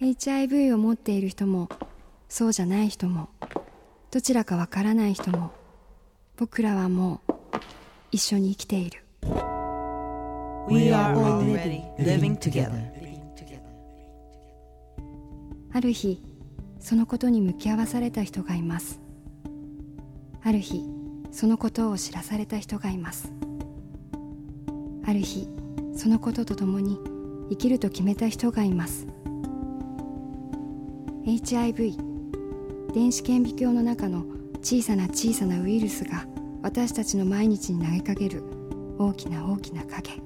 HIV を持っている人もそうじゃない人もどちらかわからない人も僕らはもう一緒に生きている。We are already living together. ある日そのことに向き合わされた人がいます。ある日そのことを知らされた人がいます。ある日そのこととともに生きると決めた人がいます HIV 電子顕微鏡の中の小さな小さなウイルスが私たちの毎日に投げかける大きな大きな影。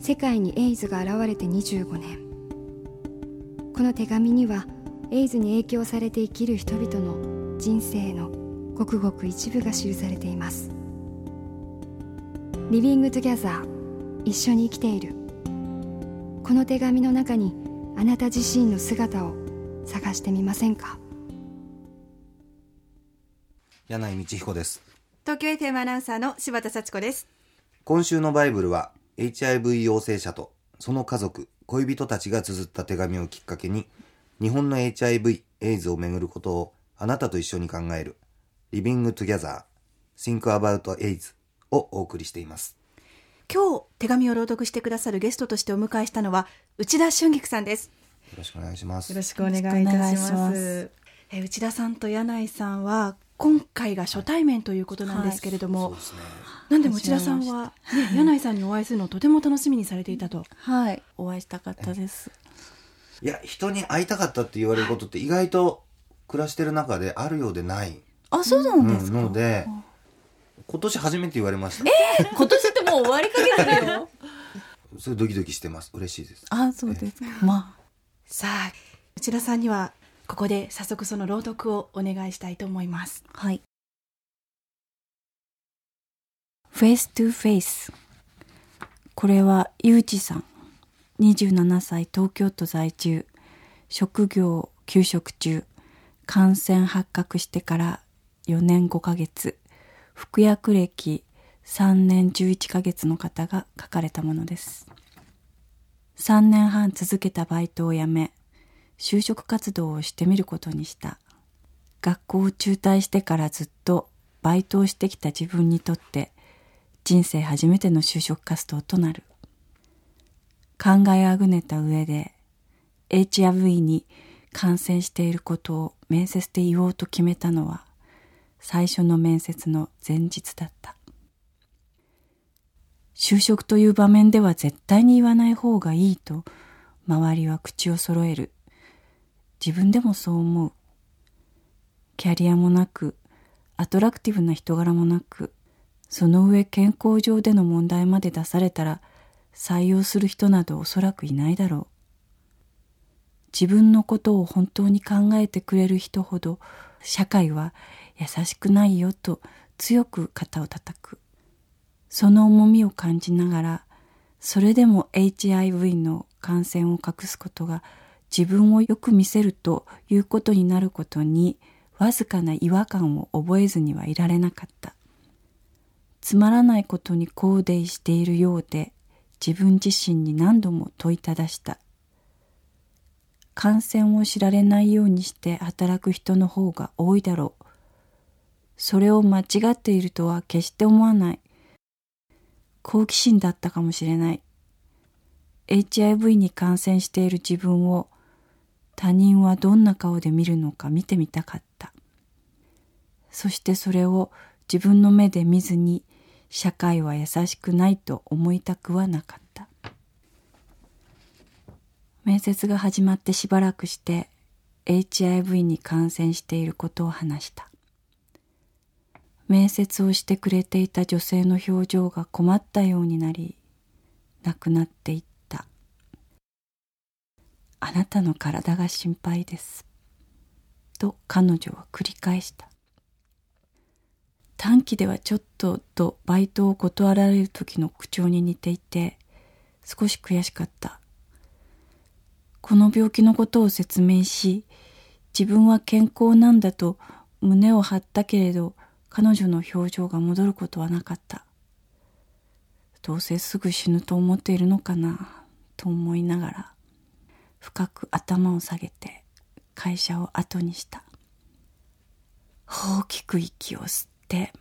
世界にエイズが現れて25年。この手紙にはエイズに影響されて生きる人々の人生のごくごく一部が記されています。 Living Together 一緒に生きている。この手紙の中にあなた自身の姿を探してみませんか？箭内道彦です。東京 FM アナウンサーの柴田幸子です。今週のバイブルは HIV 陽性者とその家族恋人たちが綴った手紙をきっかけに日本の HIV エイズをめぐることをあなたと一緒に考える Living Together Think About AIDS をお送りしています。今日手紙を朗読してくださるゲストとしてお迎えしたのは内田俊菊さんです。よろしくお願いします。よろしくお願いいたします。え内田さんと柳井さんは今回が初対面ということなんですけれども、そうですね。なんでも内田さんは、ね、柳井さんにお会いするのをとても楽しみにされていたと。はい、お会いしたかったです。いや人に会いたかったって言われることって意外と暮らしてる中であるようでない、あ、そうなんですか。ので今年初めて言われました。今年ってもう終わりかけてるよ。それドキドキしてます嬉しいですあ、そうですか。まさあ内田さんにはここで早速その朗読をお願いしたいと思いますあ、はい。 Face to Face。これは、ゆうちさん。27歳、東京都在住。職業、休職中。感染発覚してから4年5ヶ月。服薬歴3年11ヶ月の方が書かれたものです。3年半続けたバイトを辞め、就職活動をしてみることにした。学校を中退してからずっとバイトをしてきた自分にとって人生初めての就職活動となる。考えあぐねた上で HIV に感染していることを面接で言おうと決めたのは最初の面接の前日だった。就職という場面では絶対に言わない方がいいと周りは口を揃える。自分でもそう思う。キャリアもなく、アトラクティブな人柄もなく、その上健康上での問題まで出されたら採用する人などおそらくいないだろう。自分のことを本当に考えてくれる人ほど社会は優しくないよと強く肩を叩く。その重みを感じながら、それでも HIV の感染を隠すことが自分をよく見せるということになることにわずかな違和感を覚えずにはいられなかった。つまらないことに肯定しているようで自分自身に何度も問いただした。感染を知られないようにして働く人の方が多いだろう。それを間違っているとは決して思わない。好奇心だったかもしれない。HIV に感染している自分を他人はどんな顔で見るのか見てみたかった。そしてそれを自分の目で見ずに社会は優しくないと思いたくはなかった。面接が始まってしばらくして HIV に感染していることを話した。面接をしてくれていた女性の表情が困ったようになり、亡くなっていった。あなたの体が心配です。と彼女は繰り返した。短期ではちょっととバイトを断られる時の口調に似ていて、少し悔しかった。この病気のことを説明し、自分は健康なんだと胸を張ったけれど、彼女の表情が戻ることはなかった。どうせすぐ死ぬと思っているのかな、と思いながら深く頭を下げて会社を後にした。大きく息を吸って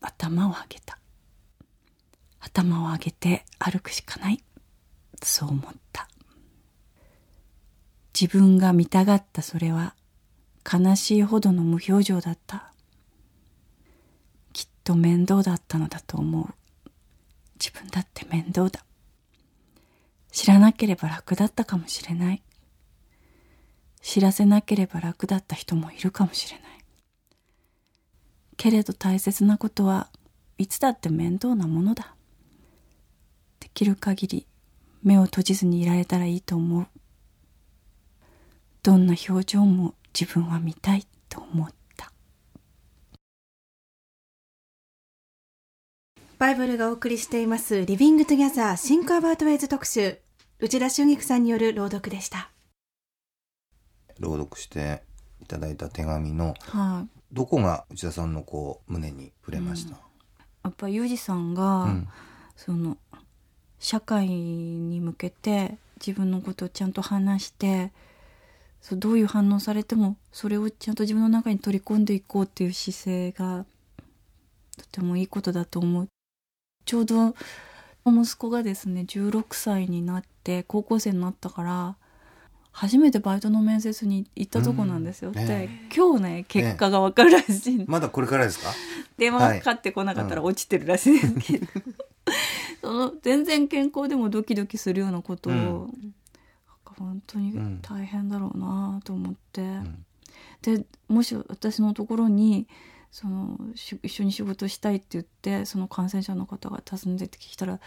頭を上げた。頭を上げて歩くしかない。そう思った。自分が見たがったそれは悲しいほどの無表情だった。と面倒だったのだと思う。自分だって面倒だ。知らなければ楽だったかもしれない。知らせなければ楽だった人もいるかもしれない。けれど大切なことはいつだって面倒なものだ。できる限り目を閉じずにいられたらいいと思う。どんな表情も自分は見たいと思っバイブルがお送りしています Living Together Think About AIDS 特集。内田春菊さんによる朗読でした。朗読していただいた手紙のはい、どこが内田さんのこう胸に触れました、やっぱユージさんが、うん。その社会に向けて自分のことをちゃんと話してそうどういう反応されてもそれをちゃんと自分の中に取り込んでいこうっていう姿勢がとてもいいことだと思うちょうど息子がですね16歳になって高校生になったから初めてバイトの面接に行ったとこなんですよ、うん。でね今日ね結果が分かるらしい。んまだこれからですか？電話がかかってこなかったら落ちてるらしいですけど、その全然健康でもドキドキするようなことを、うん。本当に大変だろうなと思って、ん。でもし私のところにそのし一緒に仕事したいって言ってその感染者の方が訪ねてきたら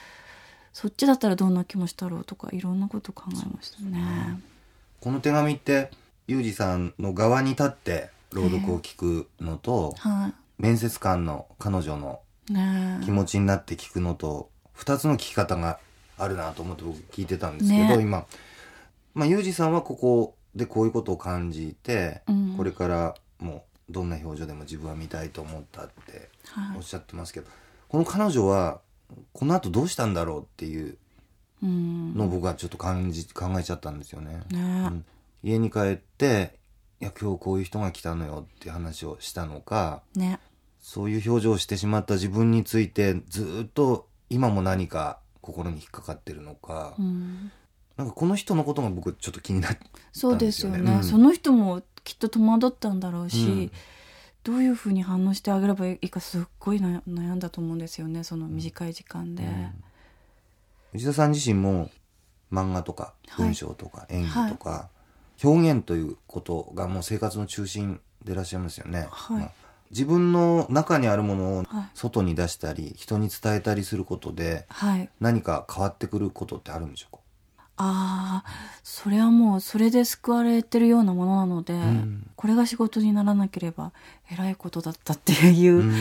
そっちだったらどんな気持ちだろうとかいろんなこと考えましたね。この手紙ってユージさんの側に立って朗読を聞くのと、は面接官の彼女の気持ちになって聞くのと2つの聞き方があるなと思って僕聞いてたんですけど、ね今、まあ、ユージさんはここでこういうことを感じて、うん。これからもうどんな表情でも自分は見たいと思ったってはい。おっしゃってますけど、この彼女はこの後どうしたんだろうっていううん。のを僕はちょっと感じ考えちゃったんですよね。ね。うん。家に帰って「いや今日こういう人が来たのよ」って話をしたのかね。そういう表情をしてしまった自分についてずっと今も何か心に引っかかってるのか、うん。なんかこの人のことが僕ちょっと気になってそうですよね。うん。その人もきっと戸惑ったんだろうし、うん。どういうふうに反応してあげればいいかすっごい悩悩んだと思うんですよねその短い時間で、内田さん自身も漫画とかはい。文章とか演技とか、表現ということがもう生活の中心でいらっしゃいますよね。はい。まあ自分の中にあるものをはい。外に出したり人に伝えたりすることではい。何か変わってくることってあるんでしょうか？ああそれはもうそれで救われてるようなものなので、ん。これが仕事にならなければ偉いことだったっていう、うん。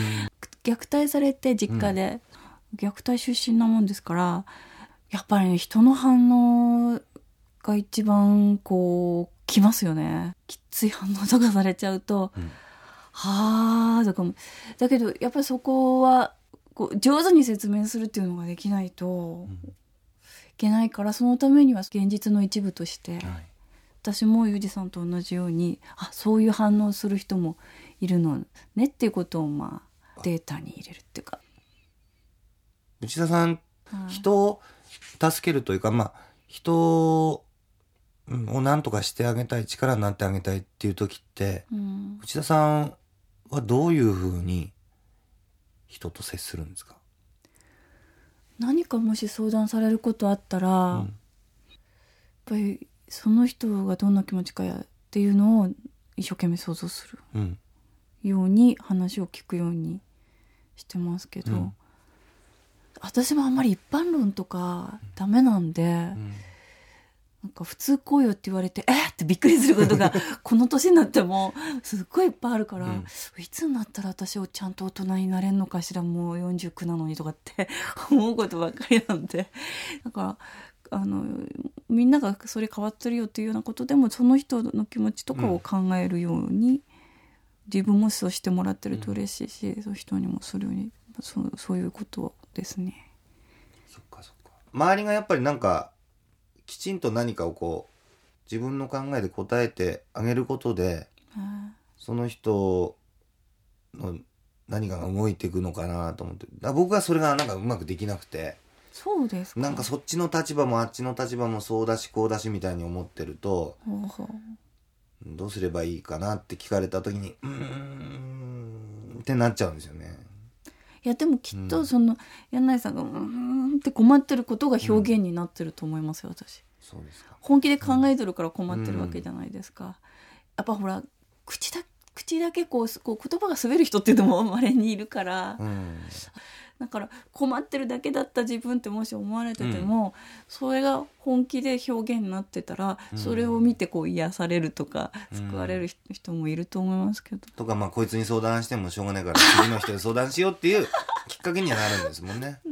虐待されて実家で、虐待出身なもんですからやっぱりね人の反応が一番こうきますよね。きつい反応とかされちゃうと、うん。はあとかもだけどやっぱりそこはこう上手に説明するっていうのができないといけないからそのためには現実の一部として、はい。私もユージさんと同じようにあそういう反応をする人もいるのねっていうことをまあデータに入れるっていうか、内田さんはい。人を助けるというかまあ人うんを何とかしてあげたい力になってあげたいっていう時ってうん、内田さんはどういうふうに人と接するんですか、何かもし相談されることあったら、やっうんぱりその人がどんな気持ちかやっていうのを一生懸命想像するうん。ように話を聞くようにしてますけど、うん。私もあんまり一般論とかダメなんで、うんなんか普通こうよって言われて、えー？ってびっくりすることが、この年になっても、すっごいいっぱいあるから、うん。いつになったら私をちゃんと大人になれんのかしら、もう49なのにとかって 思うことばっかりなんで。だから、あの、みんながそれ変わってるよっていうようなことでも、その人の気持ちとかを考えるように、自分もそうしてもらってると嬉しいし、そういう人にもするように、そうそういうことですね。そっかそっか。周りがやっぱりなんかきちんと何かをこう自分の考えで答えてあげることでその人の何かが動いていくのかなと思って。僕はそれがなんかうまくできなくて。そうですか？なんかそっちの立場もあっちの立場もそうだしこうだしみたいに思ってるとどうすればいいかなって聞かれた時にうーんってなっちゃうんですよね。いやでもきっうんとその、柳井さんがうーんって困ってることが表現になってると思いますよ私。そうですか。本気で考えてるから困ってるわけじゃないですか、やっぱほら口だ口だけこうこう言葉が滑る人っていうのも稀にいるから、うん。だから困ってるだけだった自分ってもし思われてても、それが本気で表現になってたら、うん。それを見てこう癒されるとか、うん。救われる人もいると思いますけど、とかまあこいつに相談してもしょうがないから次の人に相談しようっていうきっかけにはなるんですもんね。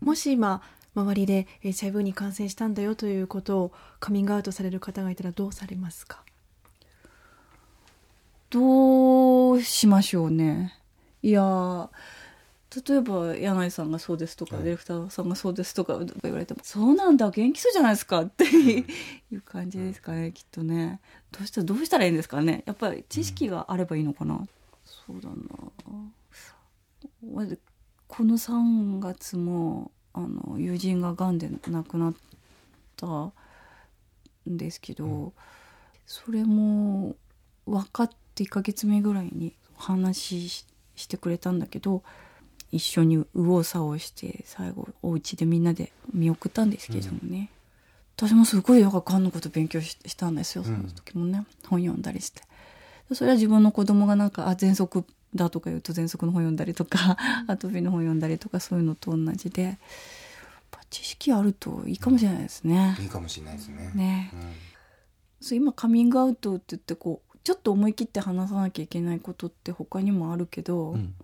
もし今周りで HIV に感染したんだよということをカミングアウトされる方がいたらどうされますか？どうしましょうね。いやー例えば柳井さんがそうですとか、はい。ディレクターさんがそうですとか言われても「そうなんだ元気そうじゃないですか」っていう感じですかねきっとね。どうしたどうしたらいいんですかね。やっぱり知識があればいいのかな、そうだな。まずこの3月もあの友人ががんで亡くなったんですけど、それも分かって1ヶ月目ぐらいに話ししてくれたんだけど一緒に右往左往して最後お家でみんなで見送ったんですけどもね、私もすごいだからがんのこと勉強ししたんですよその時もね、本読んだりして。それは自分の子供がなんかあ喘息だとか言うと喘息の本読んだりとか、アトピーの本読んだりとかそういうのと同じで知識あるといいかもしれないですね。いいかもしれないですね。ね。うん。そう今カミングアウトって言ってこうちょっと思い切って話さなきゃいけないことって他にもあるけど、うん。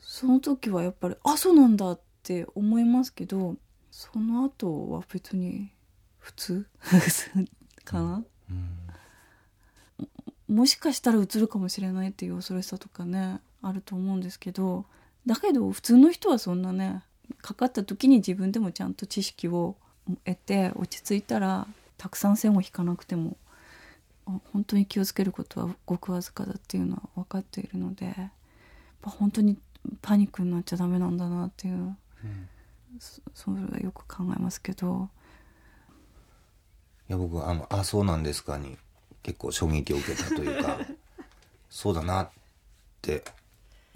その時はやっぱりあそうなんだって思いますけどその後は別に普通？かな、もしかしたらうつるかもしれないっていう恐ろしさとかねあると思うんですけどだけど普通の人はそんなねかかった時に自分でもちゃんと知識を得て落ち着いたらたくさん線を引かなくてもあ本当に気をつけることはごくわずかだっていうのは分かっているので本当にパニックになっちゃダメなんだなっていう、そそれはよく考えますけど。いや僕あの「あそうなんですか」に結構衝撃を受けたというか そうだなって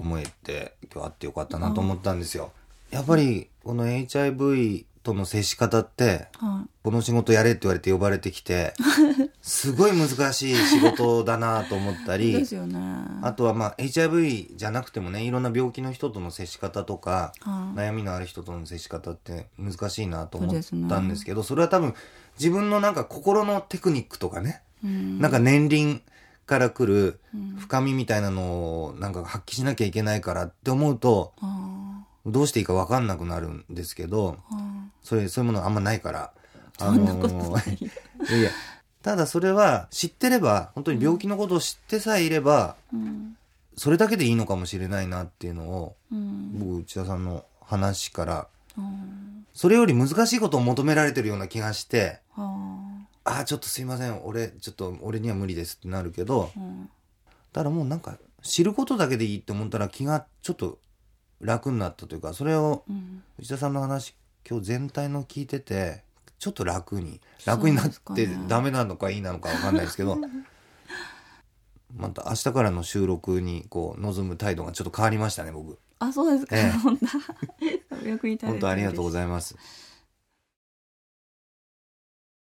思えて今日会ってよかったなと思ったんですよ。やっぱりこの HIV との接し方ってはい。この仕事やれって言われて呼ばれてきて すごい難しい仕事だなと思ったりですよね。あとはまあ HIV じゃなくてもねいろんな病気の人との接し方とかはい。悩みのある人との接し方って難しいなと思ったんですけどそれは多分自分のなんか心のテクニックとかねうん。なんか年輪から来る深みみたいなのをなんか発揮しなきゃいけないからって思うとあどうしていいか分かんなくなるんですけどそれそういうものあんまないから。ーそんなことない、ただそれは知ってれば本当に病気のことを知ってさえいれば、うん。それだけでいいのかもしれないなっていうのをうん。僕内田さんの話からうんそれより難しいことを求められてるような気がしてあちょっとすいません。俺ちょっと俺には無理ですってなるけどーうんだからもうなんか知ることだけでいいって思ったら気がちょっと楽になったというかそれをうん内田さんの話今日全体の聞いててちょっと楽に楽になってダメなのかいいなのかわかんないですけど また明日からの収録にこう臨む態度がちょっと変わりましたね僕。あそうですか、ええ。本当。ありがとうごいざいます